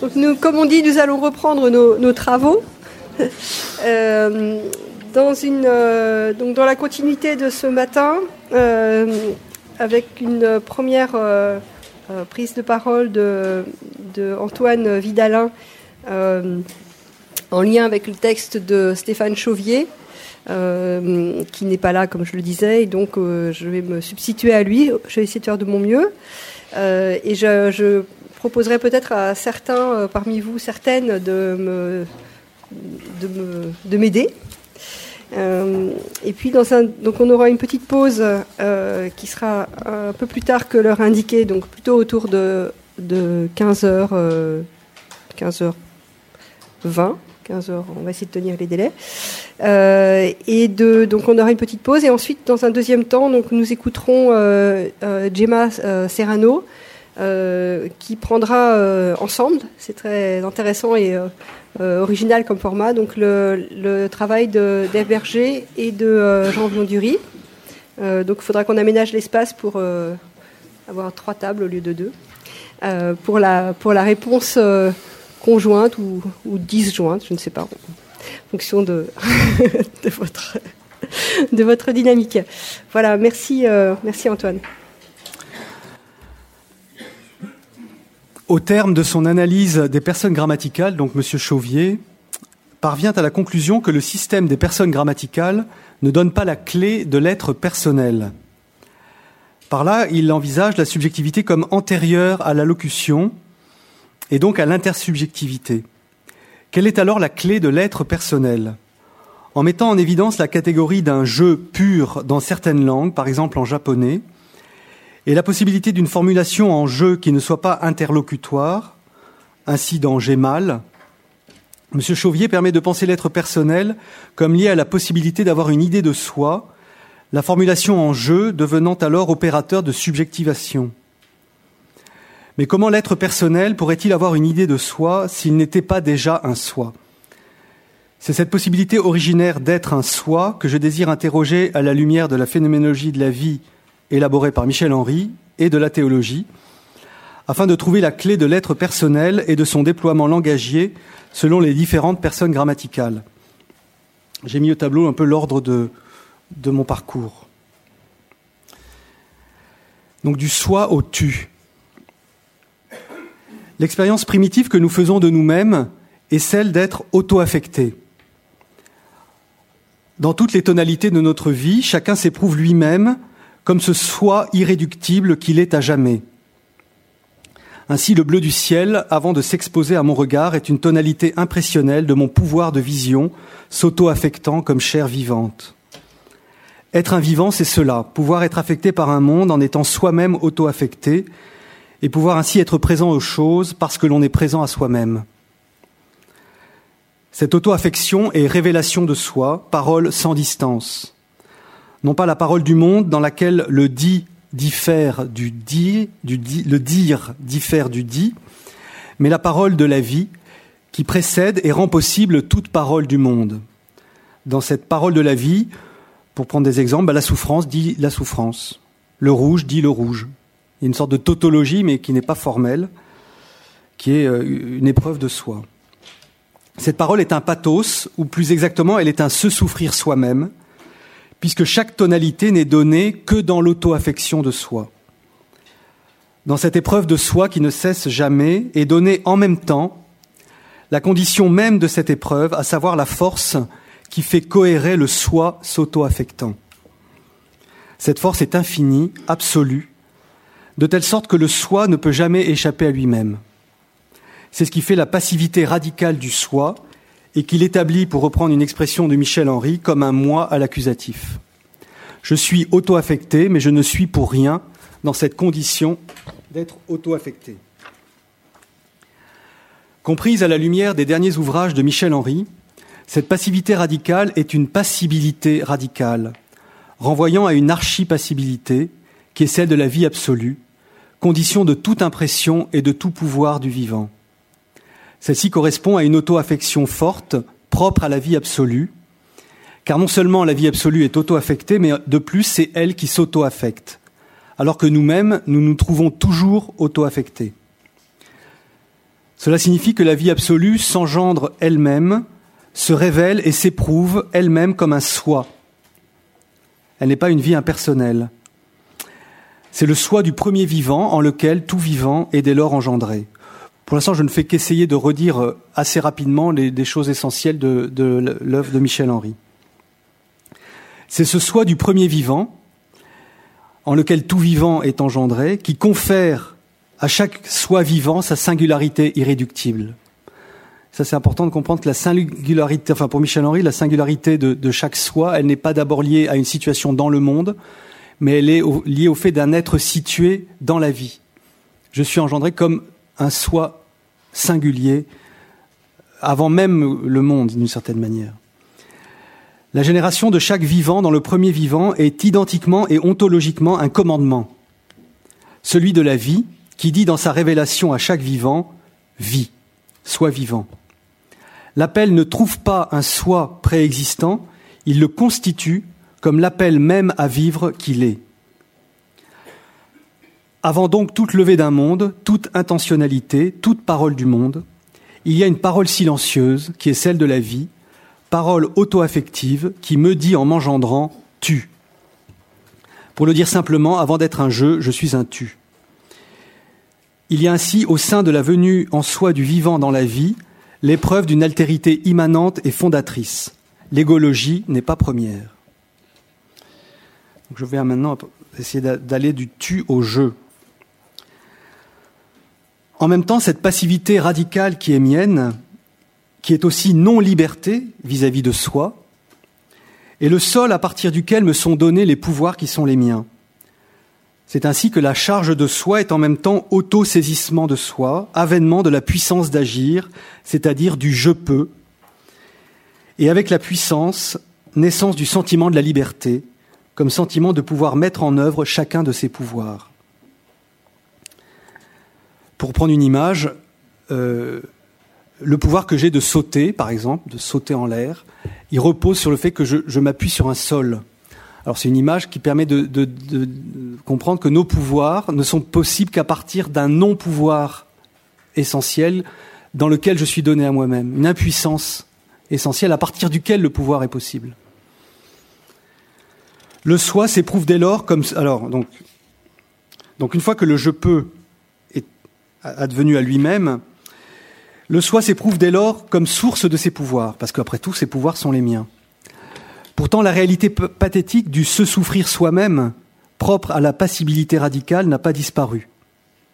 Donc nous, comme on dit, nous allons reprendre nos, travaux. dans, une, donc dans la continuité de ce matin, avec une première prise de parole de, de Antoine Vidalin en lien avec le texte de Stéphane Chauvier, euh, qui n'est pas là, comme je le disais, et donc euh, je vais me substituer à lui. Je vais essayer de faire de mon mieux. Euh, et je, proposerai peut-être à certains parmi vous, certaines, de de m'aider. et puis dans un, donc on aura une petite pause qui sera un peu plus tard que l'heure indiquée, donc plutôt autour de, de 15h, 15h20. 15 heures. On va essayer de tenir les délais. Euh, et de, donc on aura une petite pause et ensuite dans un deuxième temps, donc nous écouterons euh, euh, Gemma Serrano qui prendra ensemble. C'est très intéressant et original comme format. Donc le, travail de Berger et de Jean Blondury. donc il faudra qu'on aménage l'espace pour avoir trois tables au lieu de deux. pour la pour la réponse conjointe ou, ou disjointe, je ne sais pas, en fonction de, de, votre, de votre dynamique. Voilà, merci, euh, merci Antoine. Au terme de son analyse des personnes grammaticales, donc M. Chauvier parvient à la conclusion que le système des personnes grammaticales ne donne pas la clé de l'être personnel. Par là, il envisage la subjectivité comme antérieure à la locution, et donc à l'intersubjectivité. Quelle est alors la clé de l'être personnel? En mettant en évidence la catégorie d'un jeu pur dans certaines langues, par exemple en japonais, et la possibilité d'une formulation en jeu qui ne soit pas interlocutoire, ainsi dans J'ai mal, M. Chauvier permet de penser l'être personnel comme lié à la possibilité d'avoir une idée de soi, la formulation en jeu devenant alors opérateur de subjectivation. Mais comment l'être personnel pourrait-il avoir une idée de soi s'il n'était pas déjà un soi? C'est cette possibilité originaire d'être un soi que je désire interroger à la lumière de la phénoménologie de la vie élaborée par Michel Henry et de la théologie, afin de trouver la clé de l'être personnel et de son déploiement langagier selon les différentes personnes grammaticales. J'ai mis au tableau un peu l'ordre de, de mon parcours. Donc du soi au tu. L'expérience primitive que nous faisons de nous-mêmes est celle d'être auto-affecté. Dans toutes les tonalités de notre vie, chacun s'éprouve lui-même comme ce soi irréductible qu'il est à jamais. Ainsi, le bleu du ciel, avant de s'exposer à mon regard, est une tonalité impressionnelle de mon pouvoir de vision, s'auto-affectant comme chair vivante. Être un vivant, c'est cela, pouvoir être affecté par un monde en étant soi-même auto-affecté, et pouvoir ainsi être présent aux choses parce que l'on est présent à soi-même. Cette auto-affection est révélation de soi, parole sans distance. Non pas la parole du monde dans laquelle le dit diffère du dit, le dire diffère du dit, mais la parole de la vie qui précède et rend possible toute parole du monde. Dans cette parole de la vie, pour prendre des exemples, bah, la souffrance dit la souffrance, le rouge dit le rouge, il y a une sorte de tautologie, mais qui n'est pas formelle, qui est euh, une épreuve de soi. Cette parole est un pathos, ou plus exactement, elle est un se souffrir soi-même, puisque chaque tonalité n'est donnée que dans l'auto-affection de soi. Dans cette épreuve de soi qui ne cesse jamais, est donnée en même temps la condition même de cette épreuve, à savoir la force qui fait cohérer le soi s'auto-affectant. Cette force est infinie, absolue, de telle sorte que le soi ne peut jamais échapper à lui-même. C'est ce qui fait la passivité radicale du soi et qu'il établit, pour reprendre une expression de Michel Henry, comme un moi à l'accusatif. Je suis auto-affecté, mais je ne suis pour rien dans cette condition d'être auto-affecté. Comprise à la lumière des derniers ouvrages de Michel Henry, cette passivité radicale est une passibilité radicale, renvoyant à une archi-passibilité qui est celle de la vie absolue, condition de toute impression et de tout pouvoir du vivant. Celle-ci correspond à une auto-affection forte, propre à la vie absolue, car non seulement la vie absolue est auto-affectée, mais de plus c'est elle qui s'auto-affecte, alors que nous-mêmes, nous nous trouvons toujours auto-affectés. Cela signifie que la vie absolue s'engendre elle-même, se révèle et s'éprouve elle-même comme un soi. Elle n'est pas une vie impersonnelle. C'est le soi du premier vivant en lequel tout vivant est dès lors engendré. Pour l'instant, je ne fais qu'essayer de redire euh, assez rapidement les, des choses essentielles de, l'œuvre de Michel Henry. C'est ce soi du premier vivant, en lequel tout vivant est engendré, qui confère à chaque soi vivant sa singularité irréductible. Ça, c'est important de comprendre que la singularité, enfin pour Michel Henry, la singularité de chaque soi, elle n'est pas d'abord liée à une situation dans le monde, mais elle est liée au fait d'un être situé dans la vie. Je suis engendré comme un soi singulier, avant même le monde, d'une certaine manière. La génération de chaque vivant dans le premier vivant est identiquement et ontologiquement un commandement, celui de la vie, qui dit dans sa révélation à chaque vivant, vie, sois vivant. L'appel ne trouve pas un soi préexistant, il le constitue comme l'appel même à vivre qu'il est. Avant donc toute levée d'un monde, toute intentionnalité, toute parole du monde, il y a une parole silencieuse qui est celle de la vie, parole auto-affective qui me dit en m'engendrant tu. Pour le dire simplement, avant d'être un jeu, je suis un tu. Il y a ainsi au sein de la venue en soi du vivant dans la vie l'épreuve d'une altérité immanente et fondatrice. L'égologie n'est pas première. je vais maintenant essayer d'aller du tu au jeu. En même temps, cette passivité radicale qui est mienne, qui est aussi non-liberté vis-à-vis de soi, est le sol à partir duquel me sont donnés les pouvoirs qui sont les miens. C'est ainsi que la charge de soi est en même temps auto-saisissement de soi, avènement de la puissance d'agir, c'est-à-dire du je peux, et avec la puissance, naissance du sentiment de la liberté, comme sentiment de pouvoir mettre en œuvre chacun de ses pouvoirs. Pour prendre une image, euh, le pouvoir que j'ai de sauter, par exemple, de sauter en l'air, il repose sur le fait que je, m'appuie sur un sol. Alors c'est une image qui permet de, comprendre que nos pouvoirs ne sont possibles qu'à partir d'un non-pouvoir essentiel dans lequel je suis donné à moi-même, une impuissance essentielle à partir duquel le pouvoir est possible. Le soi s'éprouve dès lors comme alors donc une fois que le je peux advenu à lui-même, le soi s'éprouve dès lors comme source de ses pouvoirs, parce qu'après tout, ses pouvoirs sont les miens. Pourtant, la réalité pathétique du se souffrir soi-même, propre à la passibilité radicale, n'a pas disparu,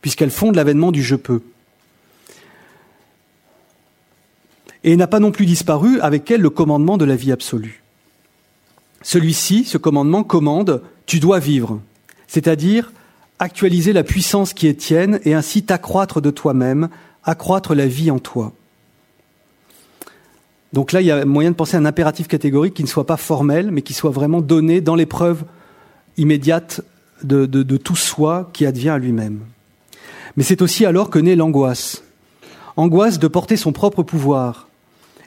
puisqu'elle fonde l'avènement du je peux. Et n'a pas non plus disparu avec elle le commandement de la vie absolue. Celui-ci, ce commandement, commande tu dois vivre, c'est-à-dire actualiser la puissance qui est tienne et ainsi t'accroître de toi-même, accroître la vie en toi. Donc là, il y a moyen de penser à un impératif catégorique qui ne soit pas formel, mais qui soit vraiment donné dans l'épreuve immédiate de, de, tout soi qui advient à lui-même. Mais c'est aussi alors que naît l'angoisse. Angoisse de porter son propre pouvoir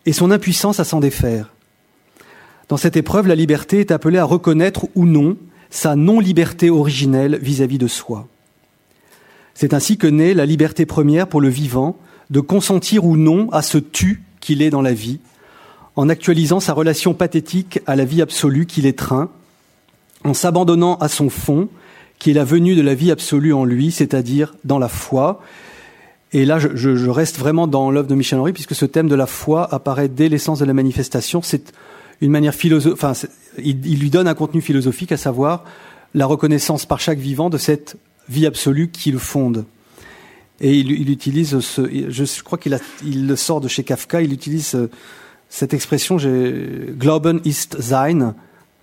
et son impuissance à s'en défaire. Dans cette épreuve, la liberté est appelée à reconnaître ou non sa non-liberté originelle vis-à-vis de soi. C'est ainsi que naît la liberté première pour le vivant de consentir ou non à ce tu qu'il est dans la vie, en actualisant sa relation pathétique à la vie absolue qu'il étreint, en s'abandonnant à son fond, qui est la venue de la vie absolue en lui, c'est-à-dire dans la foi. Et là, je, reste vraiment dans l'œuvre de Michel Henry, puisque ce thème de la foi apparaît dès l'essence de la manifestation. C'est une manière philosophique, il, lui donne un contenu philosophique, à savoir la reconnaissance par chaque vivant de cette vie absolue qui le fonde. Et il, utilise ce, je crois qu'il il le sort de chez Kafka, il utilise euh, cette expression, Glauben ist sein,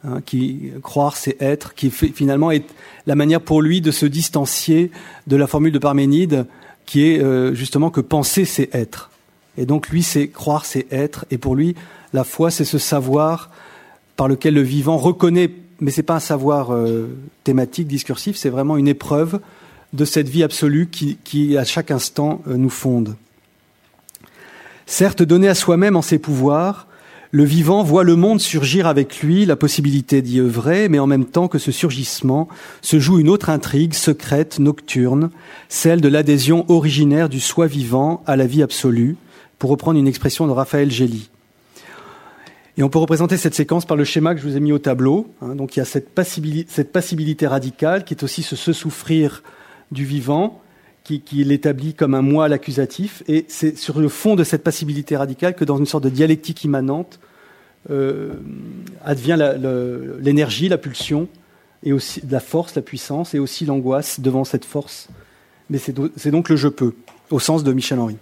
hein, qui croire c'est être, qui finalement est la manière pour lui de se distancier de la formule de Parménide, qui est euh, justement que penser c'est être. Et donc lui c'est croire c'est être, et pour lui la foi, c'est ce savoir par lequel le vivant reconnaît, mais ce n'est pas un savoir euh, thématique, discursif, c'est vraiment une épreuve de cette vie absolue qui, à chaque instant, euh, nous fonde. Certes, donné à soi-même en ses pouvoirs, Le vivant voit le monde surgir avec lui, la possibilité d'y œuvrer, mais en même temps que ce surgissement se joue une autre intrigue secrète, nocturne, celle de l'adhésion originaire du soi vivant à la vie absolue, pour reprendre une expression de Raphaël Gély. Et on peut représenter cette séquence par le schéma que je vous ai mis au tableau. Hein. donc il y a cette passibilité, radicale qui est aussi ce se souffrir du vivant, qui, l'établit comme un moi à l'accusatif. Et c'est sur le fond de cette passibilité radicale que dans une sorte de dialectique immanente euh, advient l'énergie, la, pulsion, et aussi la force, la puissance, et aussi l'angoisse devant cette force. Mais c'est donc le je peux, au sens de Michel Henry.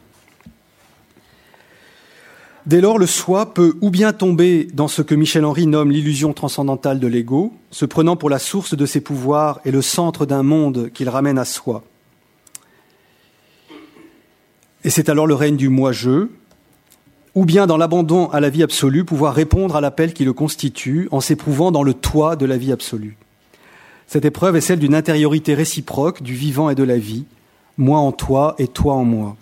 Dès lors, le soi peut ou bien tomber dans ce que Michel Henry nomme l'illusion transcendantale de l'ego, se prenant pour la source de ses pouvoirs et le centre d'un monde qu'il ramène à soi. Et c'est alors le règne du moi-je, ou bien dans l'abandon à la vie absolue, pouvoir répondre à l'appel qui le constitue en s'éprouvant dans le toi de la vie absolue. Cette épreuve est celle d'une intériorité réciproque du vivant et de la vie, moi en toi et toi en moi.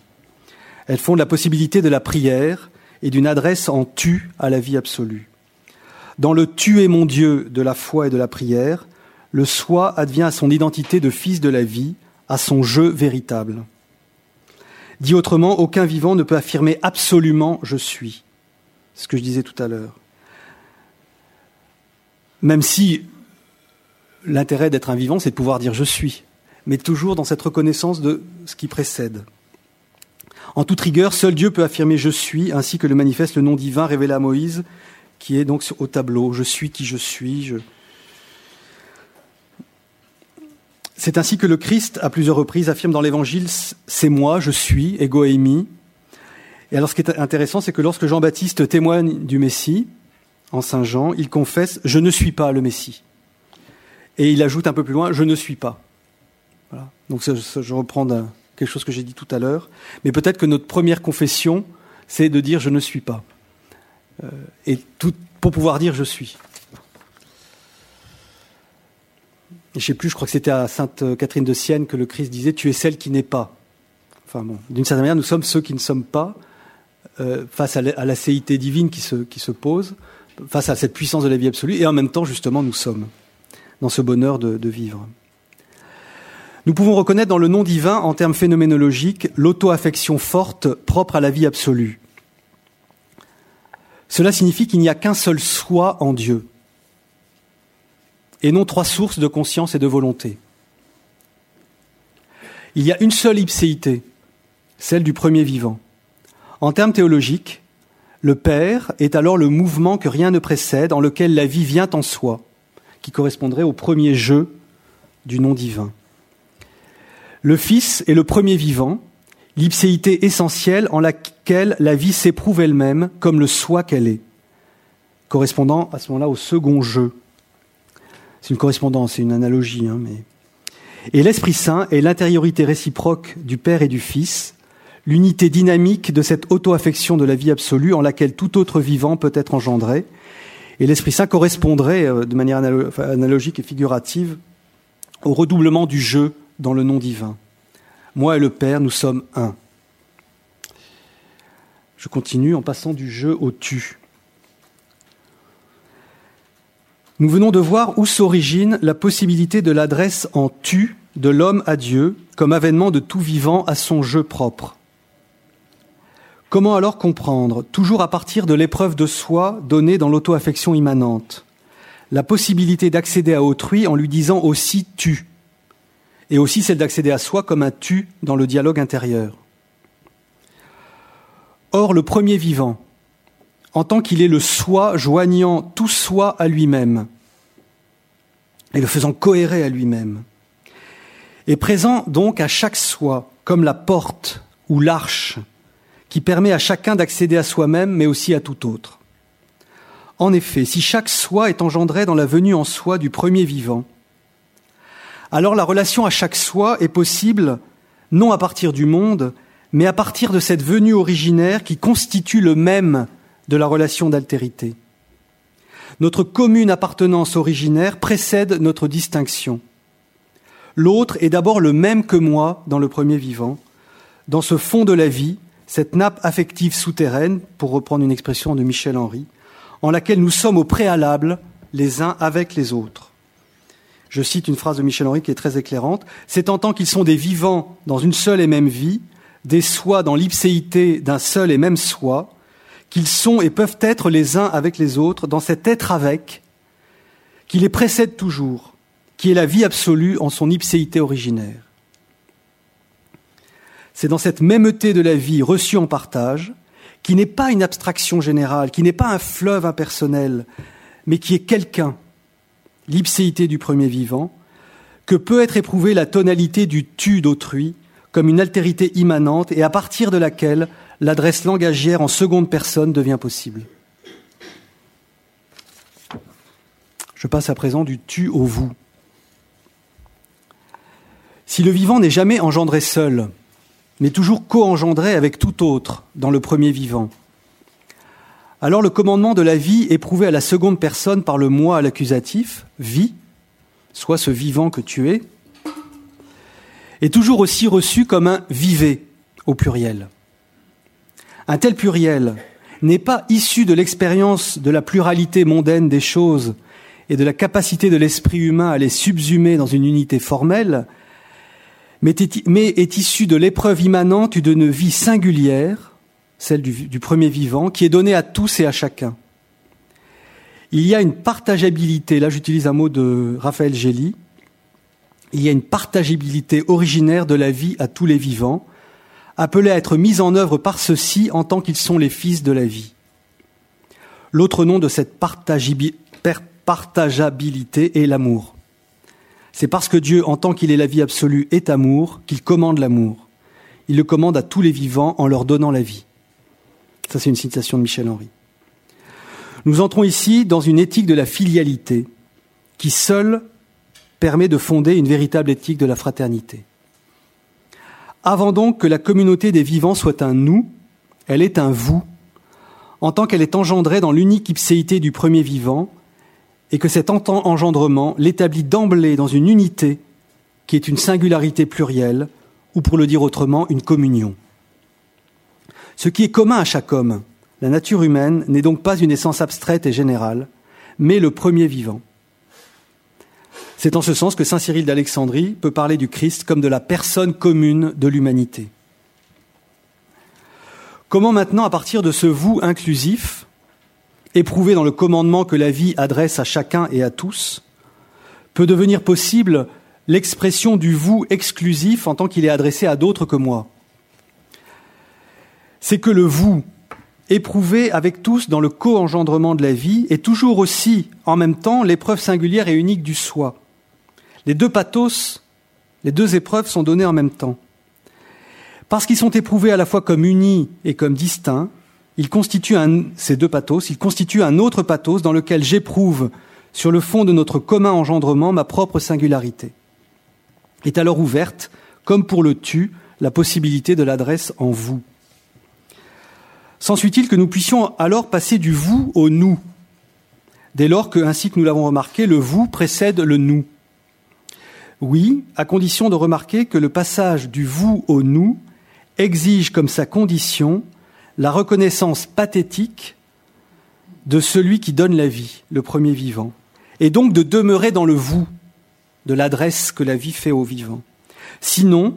Elle fonde la possibilité de la prière, et d'une adresse en tu à la vie absolue. Dans le tu es mon Dieu de la foi et de la prière, le soi advient à son identité de fils de la vie, à son jeu véritable. Dit autrement, aucun vivant ne peut affirmer absolument je suis. Ce que je disais tout à l'heure. Même si l'intérêt d'être un vivant, c'est de pouvoir dire je suis, mais toujours dans cette reconnaissance de ce qui précède. En toute rigueur, seul Dieu peut affirmer je suis, ainsi que le manifeste le nom divin révélé à Moïse, qui est donc au tableau. Je suis qui je suis. C'est ainsi que le Christ, à plusieurs reprises, affirme dans l'Évangile C'est moi, je suis, ego. Et alors, ce qui est intéressant, c'est que lorsque Jean-Baptiste témoigne du Messie, en Saint Jean, il confesse Je ne suis pas le Messie. Et il ajoute un peu plus loin Je ne suis pas. Voilà. Donc, je reprends quelque chose que j'ai dit tout à l'heure. Mais peut-être que notre première confession, c'est de dire je ne suis pas. Euh, et tout, pour pouvoir dire je suis. je ne sais plus, je crois que c'était à Sainte Catherine de Sienne que le Christ disait Tu es celle qui n'est pas. Enfin bon, d'une certaine manière, nous sommes ceux qui ne sommes pas euh, face à la, céité divine qui se, qui se pose, face à cette puissance de la vie absolue, et en même temps, justement, nous sommes dans ce bonheur de vivre. Nous pouvons reconnaître dans le nom divin, en termes phénoménologiques, l'auto-affection forte propre à la vie absolue. Cela signifie qu'il n'y a qu'un seul soi en Dieu, et non trois sources de conscience et de volonté. Il y a une seule ipséité, celle du premier vivant. En termes théologiques, le Père est alors le mouvement que rien ne précède, en lequel la vie vient en soi, qui correspondrait au premier jeu du nom divin. Le Fils est le premier vivant, l'ipséité essentielle en laquelle la vie s'éprouve elle-même comme le soi qu'elle est, correspondant à ce moment-là au second jeu. C'est une correspondance, c'est une analogie. Hein, mais... Et l'Esprit Saint est l'intériorité réciproque du Père et du Fils, l'unité dynamique de cette auto-affection de la vie absolue en laquelle tout autre vivant peut être engendré. Et l'Esprit Saint correspondrait euh, de manière analogique et figurative au redoublement du jeu dans le nom divin. Moi et le Père, nous sommes un. Je continue en passant du jeu au tu. Nous venons de voir où s'origine la possibilité de l'adresse en tu de l'homme à Dieu comme avènement de tout vivant à son jeu propre. Comment alors comprendre, toujours à partir de l'épreuve de soi donnée dans l'auto-affection immanente, la possibilité d'accéder à autrui en lui disant aussi tu? Et aussi celle d'accéder à soi comme un tu dans le dialogue intérieur. Or, le premier vivant, en tant qu'il est le soi joignant tout soi à lui-même et le faisant cohérer à lui-même, est présent donc à chaque soi comme la porte ou l'arche qui permet à chacun d'accéder à soi-même mais aussi à tout autre. En effet, si chaque soi est engendré dans la venue en soi du premier vivant, alors la relation à chaque soi est possible non à partir du monde, mais à partir de cette venue originaire qui constitue le même de la relation d'altérité. Notre commune appartenance originaire précède notre distinction. L'autre est d'abord le même que moi dans le premier vivant, dans ce fond de la vie, cette nappe affective souterraine, pour reprendre une expression de Michel Henry, en laquelle nous sommes au préalable les uns avec les autres. Je cite une phrase de Michel Henry qui est très éclairante. C'est en tant qu'ils sont des vivants dans une seule et même vie, des soi dans l'ipséité d'un seul et même soi, qu'ils sont et peuvent être les uns avec les autres dans cet être avec qui les précède toujours, qui est la vie absolue en son ipséité originaire. C'est dans cette mêmeté de la vie reçue en partage, qui n'est pas une abstraction générale, qui n'est pas un fleuve impersonnel, mais qui est quelqu'un, l'ipséité du premier vivant, que peut être éprouvée la tonalité du tu d'autrui comme une altérité immanente et à partir de laquelle l'adresse langagière en seconde personne devient possible. Je passe à présent du tu au vous. Si le vivant n'est jamais engendré seul, mais toujours co-engendré avec tout autre dans le premier vivant, alors le commandement de la vie éprouvé à la seconde personne par le moi à l'accusatif, vie, soit ce vivant que tu es, est toujours aussi reçu comme un vivez au pluriel. Un tel pluriel n'est pas issu de l'expérience de la pluralité mondaine des choses et de la capacité de l'esprit humain à les subsumer dans une unité formelle, mais est, issu de l'épreuve immanente d'une vie singulière celle du, premier vivant, qui est donnée à tous et à chacun. Il y a une partageabilité, là j'utilise un mot de Raphaël Gély, il y a une partageabilité originaire de la vie à tous les vivants, appelée à être mise en œuvre par ceux-ci en tant qu'ils sont les fils de la vie. L'autre nom de cette partageabilité est l'amour. C'est parce que Dieu, en tant qu'il est la vie absolue, est amour, qu'il commande l'amour. Il le commande à tous les vivants en leur donnant la vie. Ça, c'est une citation de Michel Henry. Nous entrons ici dans une éthique de la filialité qui seule permet de fonder une véritable éthique de la fraternité. Avant donc que la communauté des vivants soit un nous, elle est un vous, en tant qu'elle est engendrée dans l'unique ipséité du premier vivant, et que cet engendrement l'établit d'emblée dans une unité qui est une singularité plurielle, ou pour le dire autrement, une communion. Ce qui est commun à chaque homme, la nature humaine, n'est donc pas une essence abstraite et générale, mais le premier vivant. C'est en ce sens que Saint Cyril d'Alexandrie peut parler du Christ comme de la personne commune de l'humanité. Comment maintenant, à partir de ce vous inclusif, éprouvé dans le commandement que la vie adresse à chacun et à tous, peut devenir possible l'expression du vous exclusif en tant qu'il est adressé à d'autres que moi? C'est que le vous, éprouvé avec tous dans le co-engendrement de la vie, est toujours aussi, en même temps, l'épreuve singulière et unique du soi. Les deux pathos, les deux épreuves sont données en même temps. Parce qu'ils sont éprouvés à la fois comme unis et comme distincts, ils constituent un, ces deux pathos, ils constituent un autre pathos dans lequel j'éprouve, sur le fond de notre commun engendrement, ma propre singularité. Est alors ouverte, comme pour le tu, la possibilité de l'adresse en vous. S'ensuit-il que nous puissions alors passer du vous au nous, dès lors que, ainsi que nous l'avons remarqué, le vous précède le nous Oui, à condition de remarquer que le passage du vous au nous exige comme sa condition la reconnaissance pathétique de celui qui donne la vie, le premier vivant, et donc de demeurer dans le vous, de l'adresse que la vie fait au vivant. Sinon,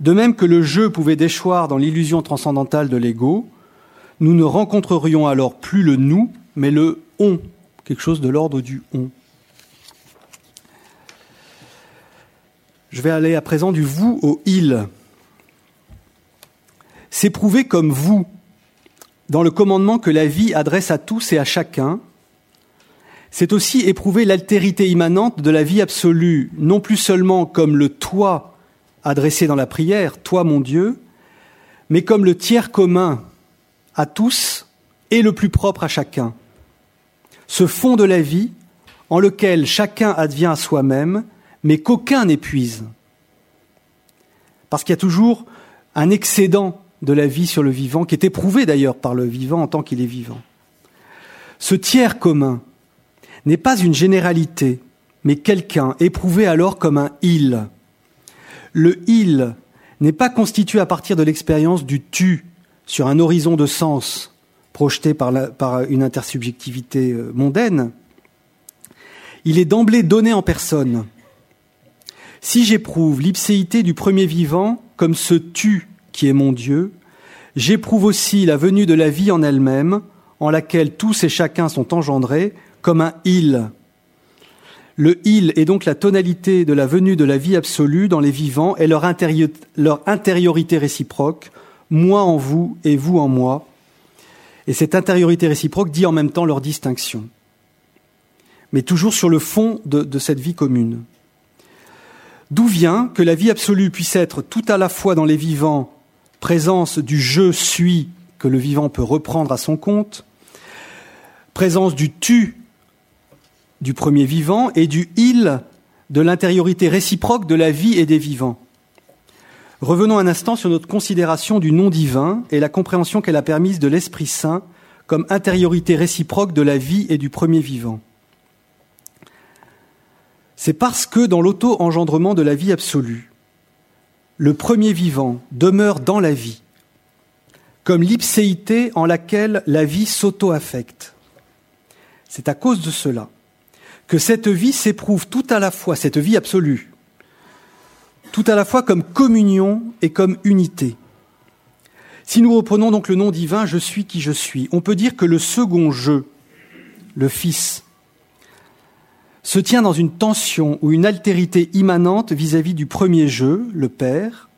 de même que le jeu pouvait déchoir dans l'illusion transcendantale de l'ego, nous ne rencontrerions alors plus le nous, mais le on, quelque chose de l'ordre du on. Je vais aller à présent du vous au il. S'éprouver comme vous dans le commandement que la vie adresse à tous et à chacun, c'est aussi éprouver l'altérité immanente de la vie absolue, non plus seulement comme le toi adressé dans la prière, toi mon Dieu, mais comme le tiers commun à tous et le plus propre à chacun. Ce fond de la vie en lequel chacun advient à soi-même, mais qu'aucun n'épuise. Parce qu'il y a toujours un excédent de la vie sur le vivant, qui est éprouvé d'ailleurs par le vivant en tant qu'il est vivant. Ce tiers commun n'est pas une généralité, mais quelqu'un éprouvé alors comme un il. Le il n'est pas constitué à partir de l'expérience du tu sur un horizon de sens projeté par, une intersubjectivité euh, mondaine, il est d'emblée donné en personne. Si j'éprouve l'ipséité du premier vivant comme ce tu qui est mon Dieu, j'éprouve aussi la venue de la vie en elle-même, en laquelle tous et chacun sont engendrés, comme un il. Le il est donc la tonalité de la venue de la vie absolue dans les vivants et leur intériorité réciproque, moi en vous et vous en moi. Et cette intériorité réciproque dit en même temps leur distinction mais toujours sur le fond de, cette vie commune. D'où vient que la vie absolue puisse être tout à la fois dans les vivants présence du je suis que le vivant peut reprendre à son compte, présence du tu du premier vivant et du il de l'intériorité réciproque de la vie et des vivants. Revenons un instant sur notre considération du nom divin et la compréhension qu'elle a permise de l'Esprit Saint comme intériorité réciproque de la vie et du premier vivant. C'est parce que dans l'auto-engendrement de la vie absolue, le premier vivant demeure dans la vie, comme l'ipséité en laquelle la vie s'auto-affecte. C'est à cause de cela que cette vie s'éprouve tout à la fois, cette vie absolue, tout à la fois comme communion et comme unité. Si nous reprenons donc le nom divin Je suis qui je suis, on peut dire que le second je, le Fils, se tient dans une tension ou une altérité immanente vis-à-vis du premier jeu, le Père,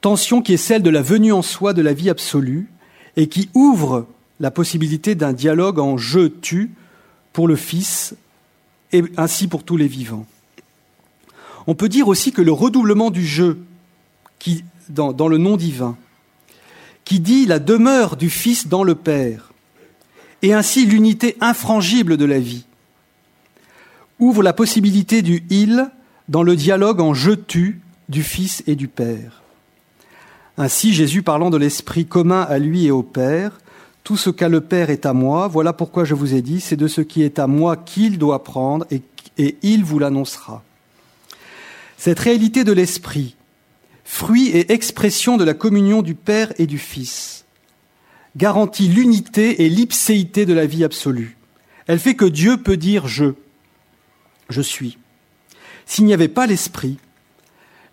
tension qui est celle de la venue en soi de la vie absolue et qui ouvre la possibilité d'un dialogue en je-tu pour le Fils et ainsi pour tous les vivants. On peut dire aussi que le redoublement du jeu dans, le nom divin, qui dit la demeure du Fils dans le Père, et ainsi l'unité infrangible de la vie, ouvre la possibilité du il dans le dialogue en je-tu du Fils et du Père. Ainsi, Jésus parlant de l'Esprit commun à lui et au Père, tout ce qu'a le Père est à moi, voilà pourquoi je vous ai dit, c'est de ce qui est à moi qu'il doit prendre et il vous l'annoncera. Cette réalité de l'Esprit, fruit et expression de la communion du Père et du Fils, garantit l'unité et l'ipséité de la vie absolue. Elle fait que Dieu peut dire je je suis. S'il n'y avait pas l'esprit,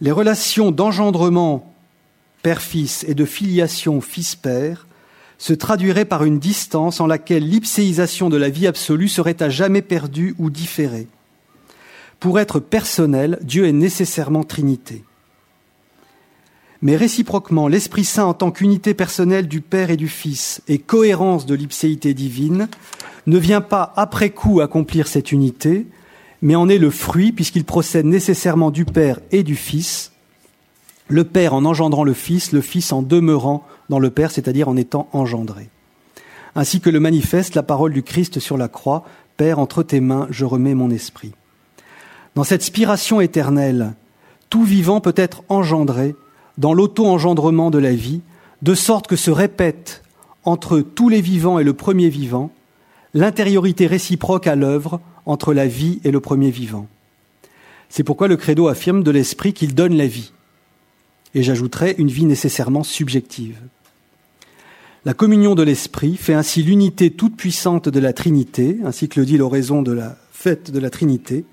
les relations d'engendrement père-fils et de filiation fils-père se traduiraient par une distance en laquelle l'ipséisation de la vie absolue serait à jamais perdue ou différée. Pour être personnel, Dieu est nécessairement Trinité. Mais réciproquement, l'Esprit Saint en tant qu'unité personnelle du Père et du Fils et cohérence de l'ipséité divine ne vient pas après coup accomplir cette unité, mais en est le fruit puisqu'il procède nécessairement du Père et du Fils, le Père en engendrant le Fils, le Fils en demeurant dans le Père, c'est-à-dire en étant engendré. Ainsi que le manifeste la parole du Christ sur la croix, Père, entre tes mains, je remets mon esprit. Dans cette spiration éternelle, tout vivant peut être engendré dans l'auto-engendrement de la vie, de sorte que se répète entre tous les vivants et le premier vivant l'intériorité réciproque à l'œuvre entre la vie et le premier vivant. C'est pourquoi le credo affirme de l'esprit qu'il donne la vie. Et j'ajouterai une vie nécessairement subjective. La communion de l'esprit fait ainsi l'unité toute puissante de la Trinité, ainsi que le dit l'oraison de la fête de la Trinité,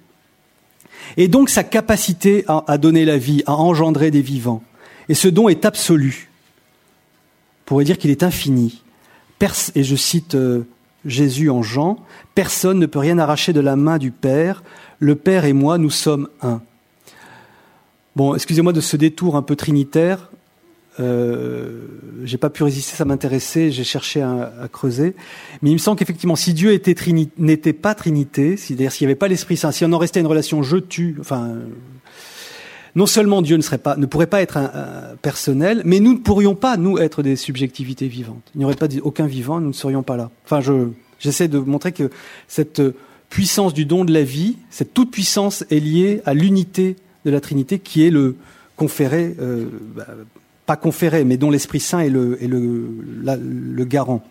et donc sa capacité à, donner la vie, à engendrer des vivants. Et ce don est absolu. On pourrait dire qu'il est infini. et je cite euh, Jésus en Jean, personne ne peut rien arracher de la main du Père, le Père et moi, nous sommes un. Bon, excusez-moi de ce détour un peu trinitaire. Euh, j'ai pas pu résister, ça m'intéressait, j'ai cherché à, creuser. Mais il me semble qu'effectivement, si Dieu n'était pas Trinité, c'est-à-dire s'il n'y avait pas l'Esprit Saint, si on en restait à une relation je-tu, enfin, non seulement Dieu ne, serait pas, ne pourrait pas être un, personnel, mais nous ne pourrions pas, nous, être des subjectivités vivantes. Il n'y aurait pas aucun vivant, nous ne serions pas là. Enfin, je, j'essaie de montrer que cette puissance du don de la vie, cette toute puissance est liée à l'unité de la Trinité qui est le conféré, euh, bah, pas conféré, mais dont l'Esprit Saint est le, garant.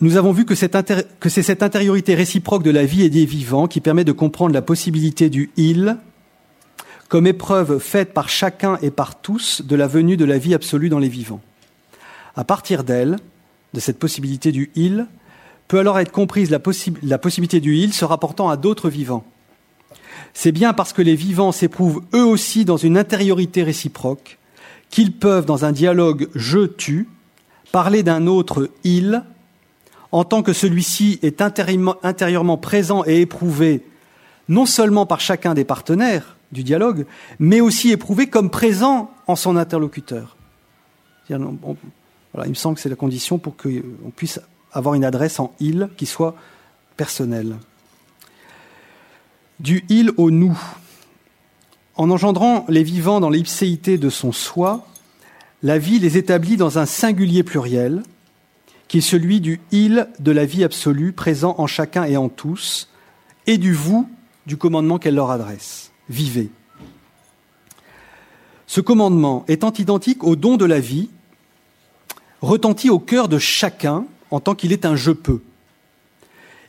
Nous avons vu que, c'est cette intériorité réciproque de la vie et des vivants qui permet de comprendre la possibilité du il comme épreuve faite par chacun et par tous de la venue de la vie absolue dans les vivants. À partir d'elle, de cette possibilité du il, peut alors être comprise la possibilité du il se rapportant à d'autres vivants. C'est bien parce que les vivants s'éprouvent eux aussi dans une intériorité réciproque qu'ils peuvent, dans un dialogue je-tu, parler d'un autre il, en tant que celui-ci est intérieurement présent et éprouvé non seulement par chacun des partenaires du dialogue, mais aussi éprouvé comme présent en son interlocuteur. il me semble que c'est la condition pour qu'on puisse avoir une adresse en il qui soit personnelle. Du il au nous. En engendrant les vivants dans l'ipséité de son soi, la vie les établit dans un singulier pluriel, qui est celui du il de la vie absolue présent en chacun et en tous, et du vous du commandement qu'elle leur adresse. Vivez. Ce commandement étant identique au don de la vie, retentit au cœur de chacun en tant qu'il est un je peux,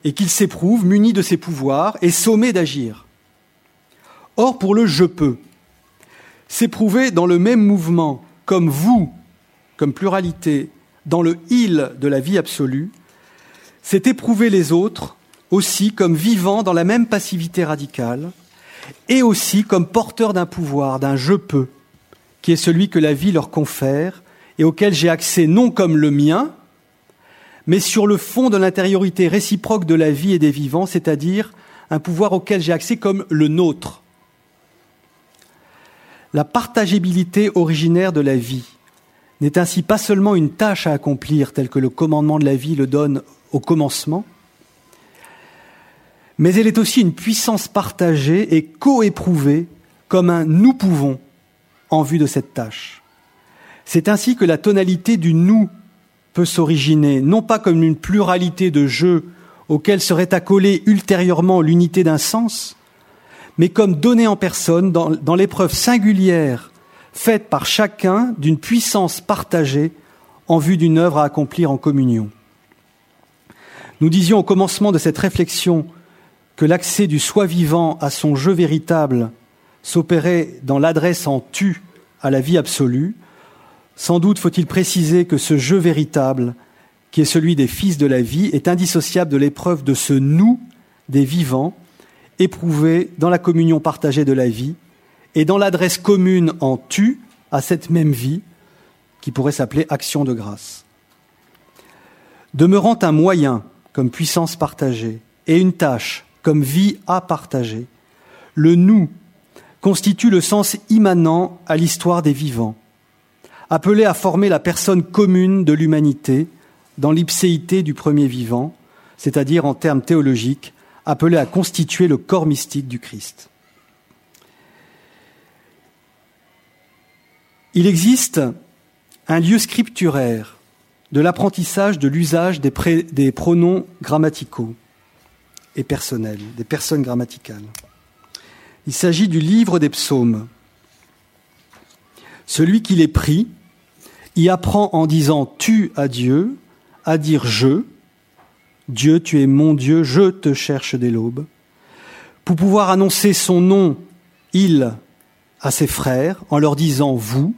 et qu'il s'éprouve muni de ses pouvoirs et sommé d'agir. Or, pour le je peux, s'éprouver dans le même mouvement, comme vous, comme pluralité, dans le il de la vie absolue, c'est éprouver les autres aussi comme vivant dans la même passivité radicale, et aussi comme porteur d'un pouvoir, d'un je peux, qui est celui que la vie leur confère et auquel j'ai accès non comme le mien, mais sur le fond de l'intériorité réciproque de la vie et des vivants, c'est-à-dire un pouvoir auquel j'ai accès comme le nôtre. La partageabilité originaire de la vie n'est ainsi pas seulement une tâche à accomplir telle que le commandement de la vie le donne au commencement, mais elle est aussi une puissance partagée et co-éprouvée comme un nous pouvons en vue de cette tâche. C'est ainsi que la tonalité du nous peut s'originer, non pas comme une pluralité de jeux auxquels serait accolée ultérieurement l'unité d'un sens, mais comme donnée en personne dans, l'épreuve singulière faite par chacun d'une puissance partagée en vue d'une œuvre à accomplir en communion. Nous disions au commencement de cette réflexion que l'accès du soi vivant à son jeu véritable s'opérait dans l'adresse en tu à la vie absolue, sans doute faut-il préciser que ce jeu véritable, qui est celui des fils de la vie, est indissociable de l'épreuve de ce nous des vivants, éprouvé dans la communion partagée de la vie, et dans l'adresse commune en tu à cette même vie, qui pourrait s'appeler action de grâce. Demeurant un moyen comme puissance partagée et une tâche comme vie à partager. Le nous constitue le sens immanent à l'histoire des vivants, appelé à former la personne commune de l'humanité dans l'ipséité du premier vivant, c'est-à-dire en termes théologiques, appelé à constituer le corps mystique du Christ. Il existe un lieu scripturaire de l'apprentissage de l'usage des, pronoms grammaticaux et personnel, des personnes grammaticales. Il s'agit du livre des psaumes. Celui qui les prie y apprend en disant tu à Dieu, à dire je, Dieu, tu es mon Dieu, je te cherche dès l'aube, pour pouvoir annoncer son nom, il, à ses frères, en leur disant vous,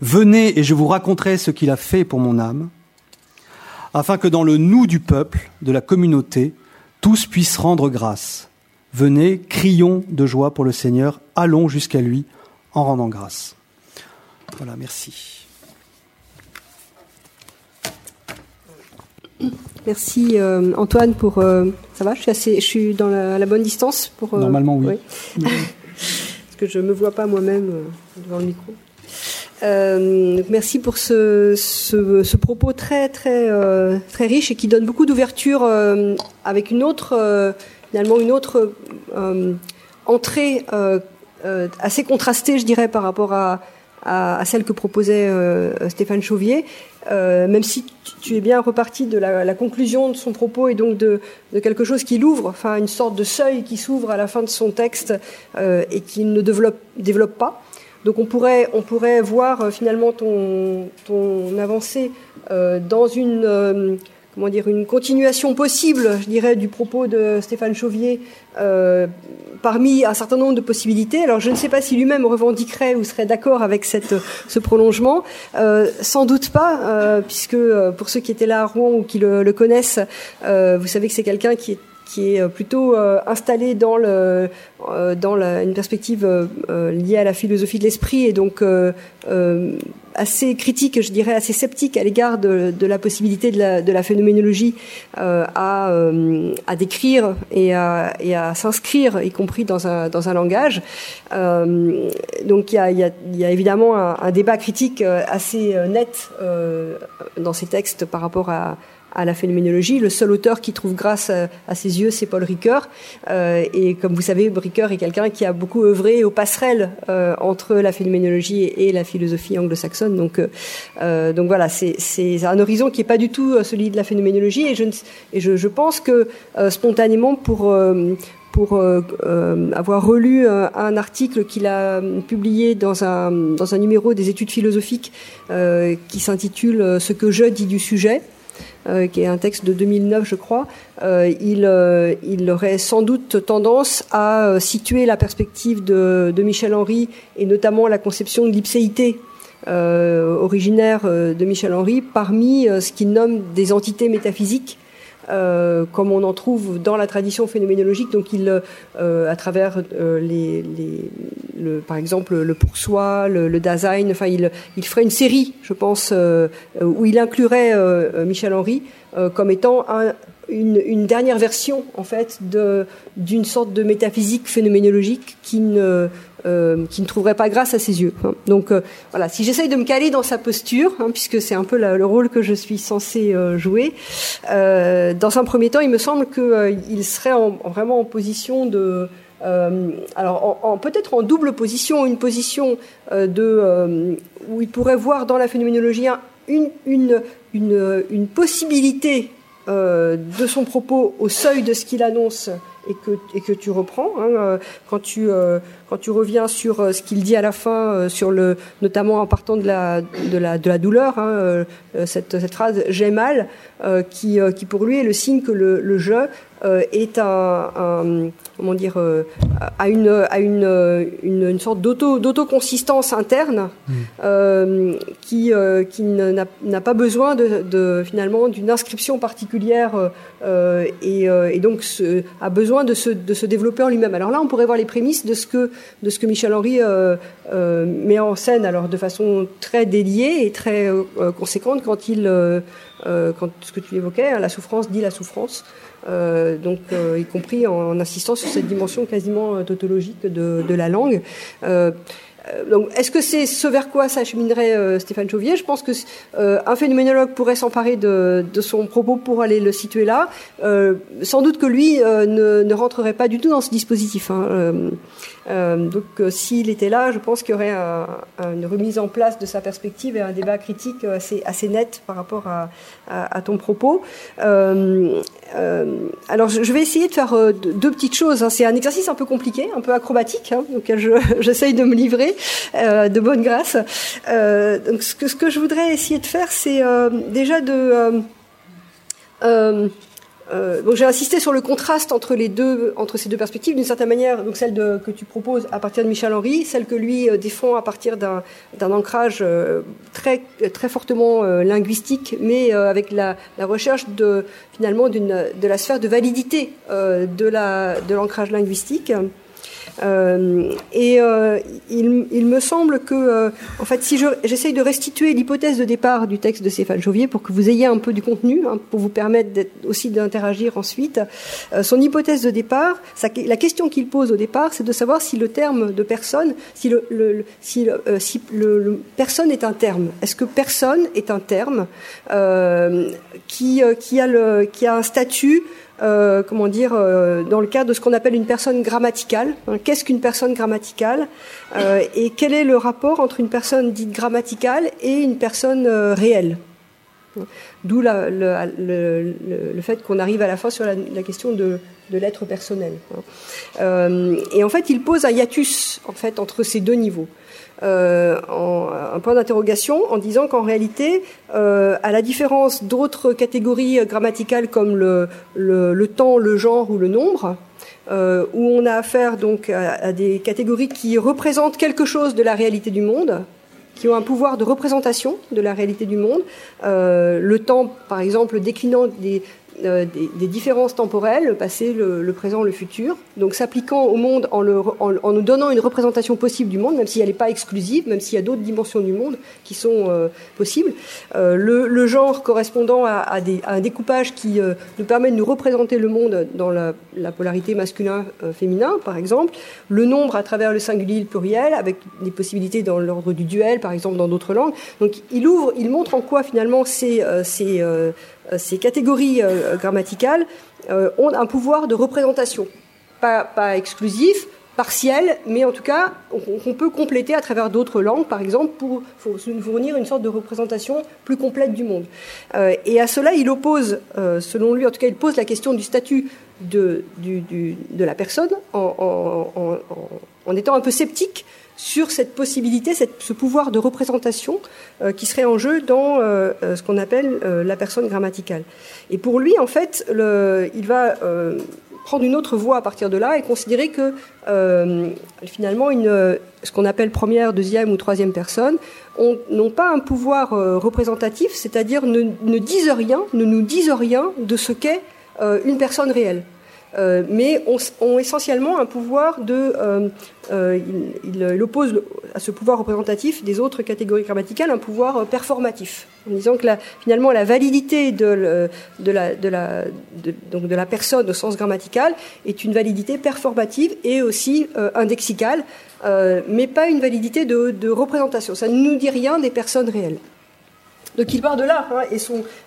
venez et je vous raconterai ce qu'il a fait pour mon âme, afin que dans le nous du peuple, de la communauté, tous puissent rendre grâce. Venez, crions de joie pour le Seigneur, allons jusqu'à lui en rendant grâce. Voilà, merci. Merci euh, Antoine pour. Euh, ça va, je suis, assez, je suis dans la, bonne distance pour. Euh, Normalement oui. Parce que je ne me vois pas moi-même devant le micro. Euh, merci pour ce, ce, ce, propos très très euh, très riche et qui donne beaucoup d'ouverture euh, avec une autre euh, finalement une autre euh, entrée assez contrastée, je dirais, par rapport à, à, à celle que proposait Stéphane Chauvier. Même si tu es bien reparti de la, conclusion de son propos et donc de, quelque chose qui l'ouvre, enfin une sorte de seuil qui s'ouvre à la fin de son texte et qui ne développe, pas. Donc on pourrait, on pourrait voir euh, finalement ton, avancée euh, dans une, euh, comment dire, une continuation possible, je dirais, du propos de Stéphane Chauvier euh, parmi un certain nombre de possibilités. Alors je ne sais pas si lui-même revendiquerait ou serait d'accord avec cette, ce prolongement. Euh, sans doute pas, euh, puisque pour ceux qui étaient là à Rouen ou qui le, le connaissent, vous savez que c'est quelqu'un qui est qui est plutôt euh, installé dans, le, euh, dans la, une perspective euh, liée à la philosophie de l'esprit et donc assez critique, je dirais, assez sceptique à l'égard de, de, la possibilité de la, de la phénoménologie euh, à, euh, à, décrire et à, et à s'inscrire, y compris dans un, dans un langage. Euh, donc il y a, y, a, y a, évidemment un, un, débat critique assez net dans ces textes par rapport à, à la phénoménologie. Le seul auteur qui trouve grâce à, ses yeux, c'est Paul Ricoeur. Euh, et comme vous savez, Ricoeur est quelqu'un qui a beaucoup œuvré aux passerelles euh, entre la phénoménologie et, la philosophie anglo-saxonne. Donc, euh, donc voilà, c'est un horizon qui n'est pas du tout celui de la phénoménologie. Et je, et je, pense que spontanément, pour pour avoir relu un article qu'il a publié dans un, dans un numéro des études philosophiques qui s'intitule Ce que je dis du sujet, euh, qui est un texte de 2009, je crois, euh, il, euh, il, aurait sans doute tendance à situer la perspective de, de Michel Henry et notamment la conception de l'ipséité originaire de Michel Henry parmi ce qu'il nomme des entités métaphysiques euh, comme on en trouve dans la tradition phénoménologique. Donc, il, euh, à travers euh, les, les le, par exemple, le pour soi, le, le Dasein, enfin, il, il ferait une série, je pense, où il inclurait Michel Henry comme étant un, une, une, dernière version en fait d'une sorte de métaphysique phénoménologique qui ne euh, qui ne trouverait pas grâce à ses yeux. Hein. Donc euh, voilà, si j'essaye de me caler dans sa posture, hein, puisque c'est un peu le rôle que je suis censée euh, jouer, dans un premier temps, il me semble qu'il serait en, en, vraiment en position de alors peut-être en double position, une position où il pourrait voir dans la phénoménologie une, une, possibilité de son propos au seuil de ce qu'il annonce et que, et que tu reprends. Hein, euh, quand, tu, euh, quand tu reviens sur euh, ce qu'il dit à la fin, euh, sur le, notamment en partant de la, de la, de la douleur, hein, euh, cette, cette phrase j'ai mal, qui, qui pour lui est le signe que le, le je est un, un, comment dire à une à une, une, une sorte d'auto d'autoconsistance interne mmh. euh, qui euh, qui n'a pas besoin de, de finalement d'une inscription particulière euh, et, et, donc ce, a besoin de se de se développer en lui-même. Alors là, on pourrait voir les prémices de ce que de ce que Michel Henry euh, euh, met en scène, alors de façon très déliée et très euh, conséquente quand il, quand ce que tu évoquais, hein, la souffrance dit la souffrance, donc y compris en, insistant sur cette dimension quasiment tautologique de, de la langue. Donc, est-ce que c'est ce vers quoi s'acheminerait euh, Stéphane Chauvier? Je pense que euh, un phénoménologue pourrait s'emparer de, son propos pour aller le situer là. Euh, sans doute que lui ne, rentrerait pas du tout dans ce dispositif. Hein. Euh, donc euh, s'il était là, je pense qu'il y aurait un, un, une remise en place de sa perspective et un débat critique assez, net par rapport à, ton propos. Euh, euh alors je vais essayer de faire deux petites choses. Hein. C'est un exercice un peu compliqué, un peu acrobatique, hein, auquel j'essaye de me livrer de bonne grâce. donc ce que, je voudrais essayer de faire, c'est déjà de... Euh, euh, donc j'ai insisté sur le contraste entre ces deux perspectives, d'une certaine manière, donc celle de, que tu proposes à partir de Michel Henry, celle que lui euh, défend à partir d'un ancrage euh, très très fortement euh, linguistique, mais euh, avec la, recherche de finalement de la sphère de validité euh, de de l'ancrage linguistique. Euh, et euh, il, me semble que, euh, en fait, si j'essaye je, de restituer l'hypothèse de départ du texte de Stéphane Chauvier pour que vous ayez un peu du contenu, hein, pour vous permettre aussi d'interagir ensuite, son hypothèse de départ, la question qu'il pose au départ, c'est de savoir si le terme de personne, si le, si, le, personne est un terme. Est-ce que personne est un terme qui a un statut euh, comment dire, euh, dans le cadre de ce qu'on appelle une personne grammaticale. Hein, Qu'est-ce qu'une personne grammaticale euh, et quel est le rapport entre une personne dite grammaticale et une personne réelle? D'où le, fait qu'on arrive à la fin sur la, question de, de l'être personnel. Hein. Et en fait, il pose un hiatus en fait entre ces deux niveaux. Un point d'interrogation en disant qu'en réalité, à la différence d'autres catégories grammaticales comme le, le, temps, le genre ou le nombre, où on a affaire donc à, des catégories qui représentent quelque chose de la réalité du monde, qui ont un pouvoir de représentation de la réalité du monde. le temps, par exemple, déclinant des, euh, des, différences temporelles, le passé, le, présent, le futur, donc s'appliquant au monde en, nous donnant une représentation possible du monde, même si elle n'est pas exclusive, même s'il y a d'autres dimensions du monde qui sont euh, possibles. Euh, le, genre correspondant à, un découpage qui nous permet de nous représenter le monde dans la, polarité masculin-féminin, par exemple. Le nombre à travers le singulier le pluriel, avec des possibilités dans l'ordre du duel, par exemple, dans d'autres langues. Donc il ouvre, il montre en quoi finalement ces, ces catégories euh, grammaticales euh, ont un pouvoir de représentation, pas, exclusif, partiel, mais en tout cas, on, peut compléter à travers d'autres langues, par exemple, pour, fournir une sorte de représentation plus complète du monde. et à cela, il oppose, selon lui, en tout cas, il pose la question du statut de, la personne en, étant un peu sceptique sur cette possibilité, ce pouvoir de représentation euh, qui serait en jeu dans euh, euh, ce qu'on appelle la personne grammaticale. Et pour lui, en fait, il va prendre une autre voie à partir de là et considérer que finalement, ce qu'on appelle première, deuxième ou troisième personne n'ont pas un pouvoir représentatif, c'est-à-dire ne, ne, disent rien, ne nous disent rien de ce qu'est une personne réelle. Euh, mais ont, essentiellement un pouvoir de. Euh, euh, il, oppose à ce pouvoir représentatif des autres catégories grammaticales un pouvoir performatif, en disant que finalement la validité de, la, donc de la personne au sens grammatical est une validité performative et aussi indexicale, mais pas une validité de représentation. Ça ne nous dit rien des personnes réelles. Donc il part de là, hein, et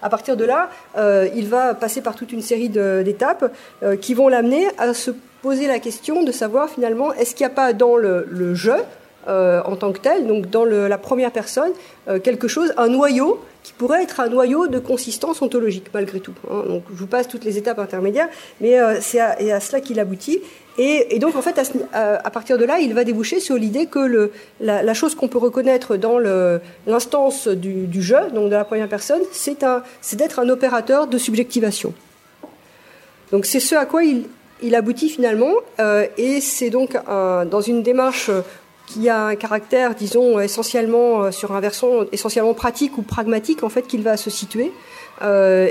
à partir de là, euh, il va passer par toute une série d'étapes euh, qui vont l'amener à se poser la question de savoir finalement, est-ce qu'il n'y a pas dans le, le jeu, euh, en tant que tel, donc dans la première personne, quelque chose, un noyau qui pourrait être un noyau de consistance ontologique, malgré tout. Hein. Donc je vous passe toutes les étapes intermédiaires, mais c'est à, à, cela qu'il aboutit. Et, donc, en fait, à, partir de là, il va déboucher sur l'idée que la, chose qu'on peut reconnaître dans l'instance du, du, jeu, donc de la première personne, c'est d'être un opérateur de subjectivation. Donc, c'est ce à quoi il, il aboutit finalement, euh, et c'est donc dans une démarche qui a un caractère, disons, essentiellement euh, sur un versant essentiellement pratique ou pragmatique, en fait, qu'il va se situer. Euh,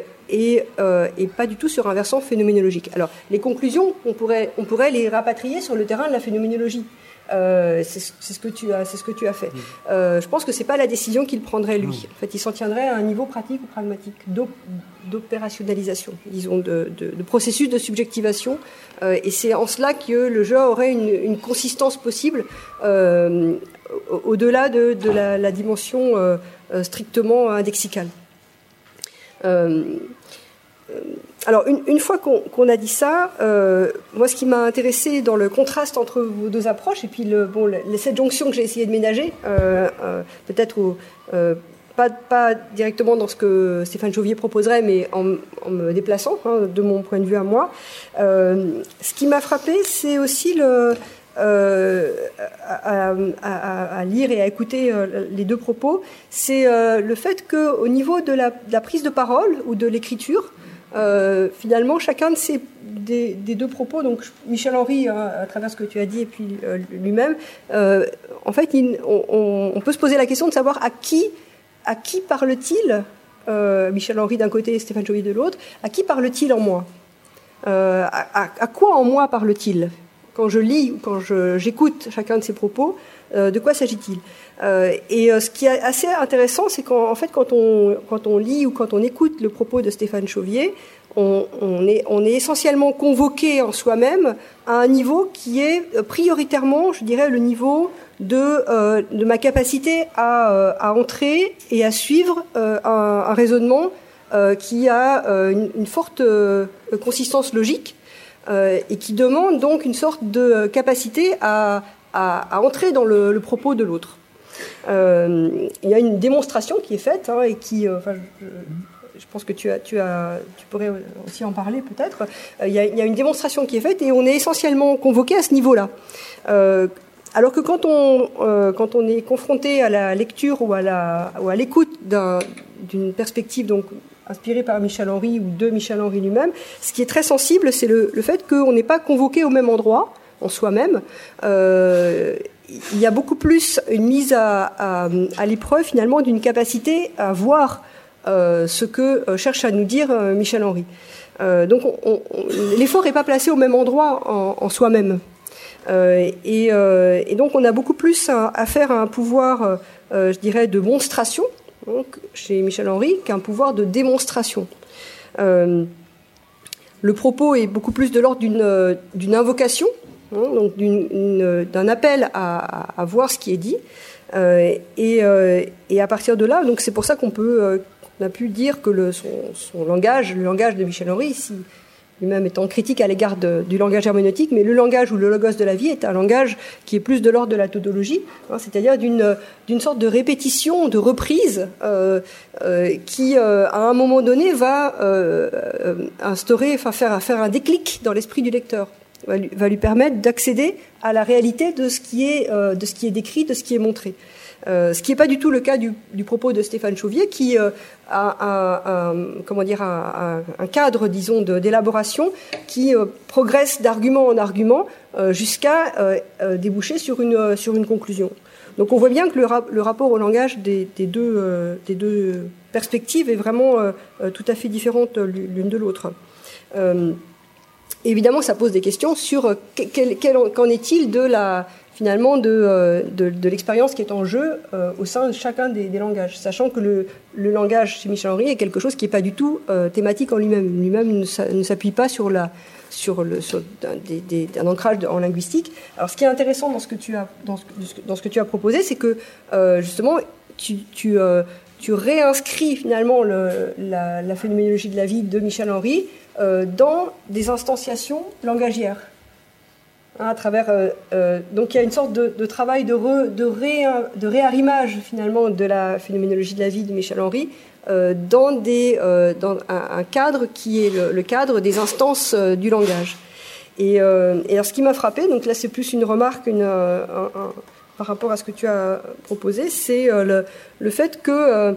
euh, et, pas du tout sur un versant phénoménologique. Alors, les conclusions, on pourrait, on pourrait les rapatrier sur le terrain de la phénoménologie. Euh, c'est ce que tu as, c'est ce que tu as fait. Euh, je pense que c'est pas la décision qu'il prendrait lui. En fait, il s'en tiendrait à un niveau pratique ou pragmatique d'opérationnalisation, disons, de, processus de subjectivation. et c'est en cela que le jeu aurait une, consistance possible au-delà de, la, la, dimension strictement indexicale. Euh, alors, une, fois qu'on a dit ça, euh, moi, ce qui m'a intéressé dans le contraste entre vos deux approches, et puis le, bon, cette jonction que j'ai essayé de ménager, euh, peut-être pas, pas, directement dans ce que Stéphane Chauvier proposerait, mais en, me déplaçant, hein, de mon point de vue à moi, ce qui m'a frappé, c'est aussi le, à, lire et à écouter les deux propos, c'est le fait qu'au niveau de la, prise de parole ou de l'écriture, euh, finalement, chacun de ces des, deux propos, donc Michel Henry, hein, à travers ce que tu as dit, et puis euh, lui-même, euh, en fait, on, peut se poser la question de savoir à qui, à qui parle-t-il, Michel Henry d'un côté et Stéphane Joly de l'autre, à qui parle-t-il en moi? À, quoi en moi parle-t-il? Quand je lis ou quand j'écoute chacun de ces propos, de quoi s'agit-il euh, et euh, ce qui est assez intéressant, c'est qu'en fait, quand on, quand on lit ou quand on écoute le propos de Stéphane Chauvier, on, on, est, on est essentiellement convoqué en soi-même à un niveau qui est euh, prioritairement, je dirais, le niveau de, euh, de ma capacité à, à, entrer et à suivre un, un, raisonnement qui a une, une, forte consistance logique et qui demande donc une sorte de capacité à, entrer dans le, propos de l'autre. Euh, il y a une démonstration qui est faite hein, et qui, euh, je, pense que tu, as, tu, as, tu pourrais aussi en parler peut-être. Euh, il, y a une démonstration qui est faite et on est essentiellement convoqué à ce niveau-là. alors que quand on, quand on est confronté à la lecture ou à, la, ou à l'écoute d'une perspective donc inspirée par Michel Henry ou de Michel Henry lui-même, ce qui est très sensible, c'est le, le, fait qu'on n'est pas convoqué au même endroit en soi-même. Euh, il y a beaucoup plus une mise à, à, l'épreuve finalement d'une capacité à voir euh, ce que euh, cherche à nous dire Michel Henry. Donc l'effort n'est pas placé au même endroit en, en soi-même. Et, et, donc on a beaucoup plus à, faire à un pouvoir, je dirais, de monstration donc, chez Michel Henry qu'un pouvoir de démonstration. le propos est beaucoup plus de l'ordre d'une invocation Hein, donc d'un appel à, voir ce qui est dit. Euh, et, euh, et, à partir de là, donc c'est pour ça qu'on peut, euh, on a pu dire que le, son, son, langage, le langage de Michel Henry, ici, lui-même étant critique à l'égard du langage herméneutique, mais le langage ou le logos de la vie est un langage qui est plus de l'ordre de la tautologie, hein, c'est-à-dire d'une, sorte de répétition, de reprise, euh, euh, qui à un moment donné va instaurer, enfin faire, faire un déclic dans l'esprit du lecteur va lui, va lui permettre d'accéder à la réalité de ce qui est, euh, de ce qui est décrit, de ce qui est montré. Euh, ce qui n'est pas du tout le cas du, propos de Stéphane Chauvier, qui euh, a un, comment dire, un, cadre, disons, d'élaboration qui euh, progresse d'argument en argument jusqu'à déboucher sur une, sur une conclusion. Donc on voit bien que le, le rapport au langage des, deux, des deux perspectives est vraiment tout à fait différente l'une de l'autre évidemment, ça pose des questions sur qu'en est-il de la finalement de, euh, de, de l'expérience qui est en jeu euh, au sein de chacun des, langages, sachant que le, le, langage chez Michel Henry est quelque chose qui n'est pas du tout euh, thématique en lui-même. Lui-même ne s'appuie pas sur, la, sur, le, sur un, ancrage en linguistique. Alors, ce qui est intéressant dans ce que tu as, dans ce, que tu as proposé, c'est que justement, tu, tu, tu réinscris finalement le, la, la, phénoménologie de la vie de Michel Henry dans des instantiations langagières. Hein, euh, euh, donc il y a une sorte de, travail de, re, réarrimage finalement de la phénoménologie de la vie de Michel Henry euh, dans, un, cadre qui est le, cadre des instances du langage. Et, alors ce qui m'a frappé, donc là c'est plus une remarque par rapport à ce que tu as proposé, c'est le, fait que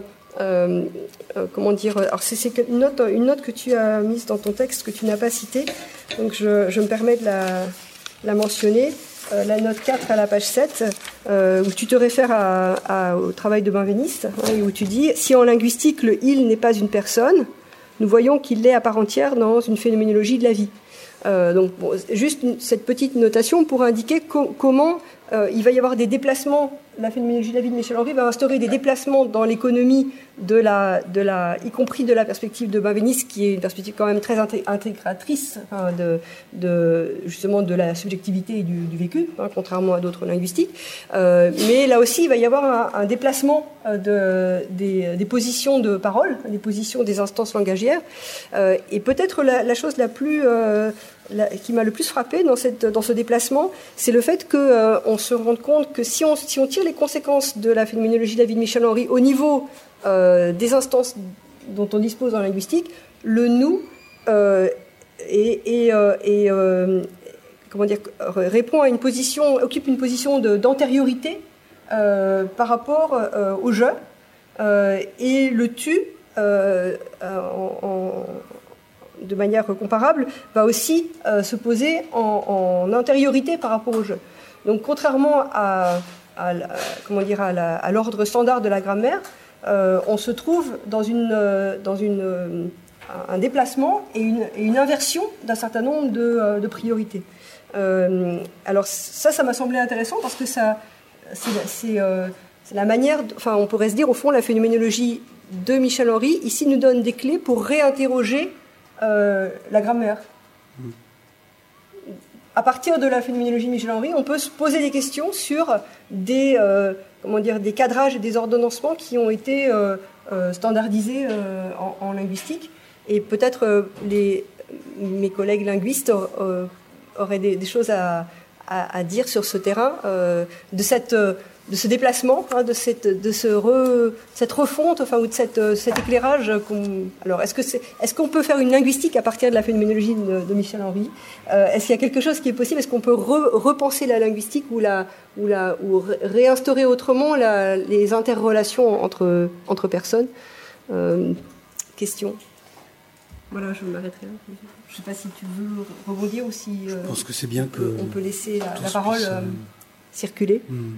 comment dire Alors c'est une note, que tu as mise dans ton texte que tu n'as pas citée, donc je, me permets de la, la mentionner. Euh, la note 4 à la page 7, euh, où tu te réfères au travail de Benveniste, hein, où tu dis si en linguistique le il n'est pas une personne, nous voyons qu'il l'est à part entière dans une phénoménologie de la vie. Euh, donc, juste cette petite notation pour indiquer co comment il va y avoir des déplacements. La phénoménologie de Michel Henry va instaurer des déplacements dans l'économie de la, de la, y compris de la perspective de Benveniste, qui est une perspective quand même très intégratrice hein, de, justement de la subjectivité et du, vécu, hein, contrairement à d'autres linguistiques. Euh, mais là aussi, il va y avoir un, déplacement euh, de, des, positions de parole, des positions des instances langagières. Euh, et peut-être la, chose la plus la, qui m'a le plus frappé dans, cette, dans ce déplacement, c'est le fait qu'on euh, se rende compte que si on, si on tire les conséquences de la phénoménologie de David Michel Henry au niveau euh, des instances dont on dispose en linguistique, le nous euh, euh, euh, comment dire, répond à une position, occupe une position d'antériorité euh, par rapport au je, et le tu en, en de manière comparable, va aussi euh, se poser en, en, antériorité par rapport au jeu. Donc, contrairement à, comment dire, à l'ordre standard de la grammaire, euh, on se trouve dans, une, euh, dans une, un déplacement et une, inversion d'un certain nombre de, de priorités. alors, ça, ça m'a semblé intéressant parce que ça, c'est la manière, enfin, on pourrait se dire, au fond, la phénoménologie de Michel Henry, ici, nous donne des clés pour réinterroger euh, la grammaire. À partir de la phénoménologie de Michel Henry, on peut se poser des questions sur des, euh, comment dire, des cadrages et des ordonnancements qui ont été euh, standardisés en, en, linguistique. Et peut-être mes collègues linguistes auraient des, des choses à, à, à, dire sur ce terrain, de cette de ce déplacement, hein, de, cette, de ce cette refonte, enfin, ou de cette, euh, cet éclairage. alors, est-ce, que c'est, est-ce qu'on peut faire une linguistique à partir de la phénoménologie de, Michel Henry euh, Est-ce qu'il y a quelque chose qui est possible? Est-ce qu'on peut repenser la linguistique ou, la, ou, la, ou réinstaurer autrement la, les interrelations entre, entre personnes? Euh, Question. Voilà, je m'arrêterai là. Je ne sais pas si tu veux rebondir ou si. je pense que c'est bien que. On peut laisser la, parole circuler. Hmm.